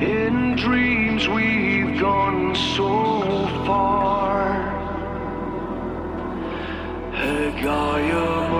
In dreams we've gone so far. Hey, Gaia.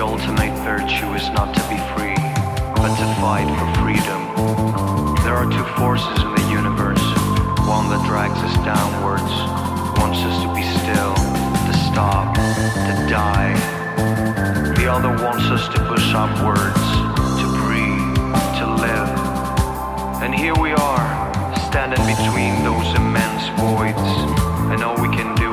Virtue is not to be free, but to fight for freedom. There are two forces in the universe one that drags us downwards, wants us to be still, to stop, to die. The other wants us to push upwards, to breathe, to live. And here we are, standing between those immense voids, and all we can do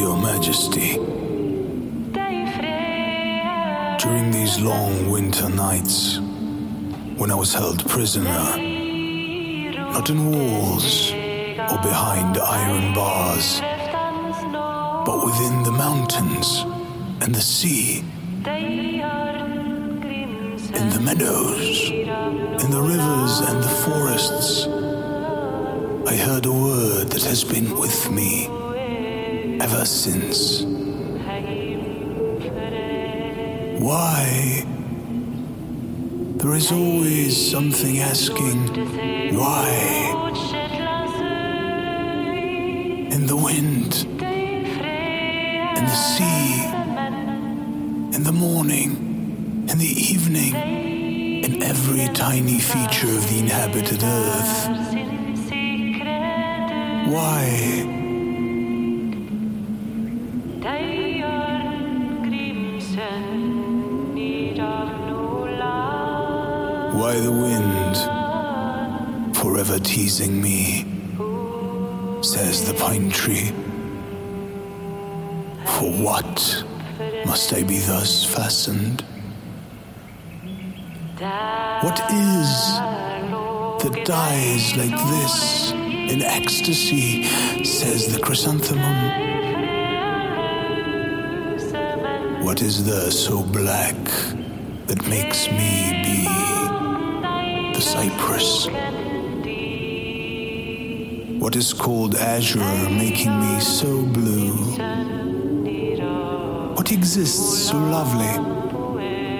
Your Majesty, during these long winter nights, when I was held prisoner, not in walls or behind iron bars, but within the mountains and the sea, in the meadows, in the rivers and the forests. I heard a word that has been with me ever since. Why? There is always something asking, why? In the wind, in the sea, in the morning, in the evening, in every tiny feature of the inhabited earth. Why? Why teasing me, says the pine tree. For what must I be thus fastened? What is that dies like this in ecstasy, says the chrysanthemum? What is there so black that makes me be the cypress? What is called azure making me so blue? What exists so lovely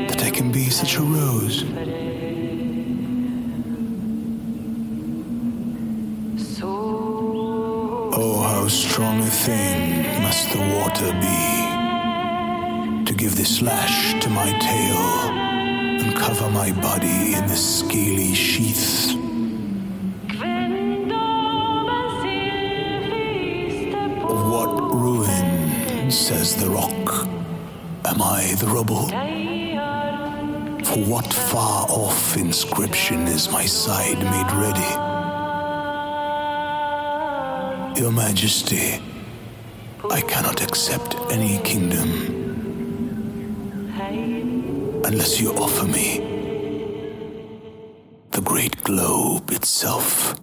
that I can be such a rose? Oh, how strong a thing must the water be to give this lash to my tail and cover my body in the scaly sheath. Says the rock, am I the rubble? For what far off inscription is my side made ready? Your Majesty, I cannot accept any kingdom unless you offer me the great globe itself.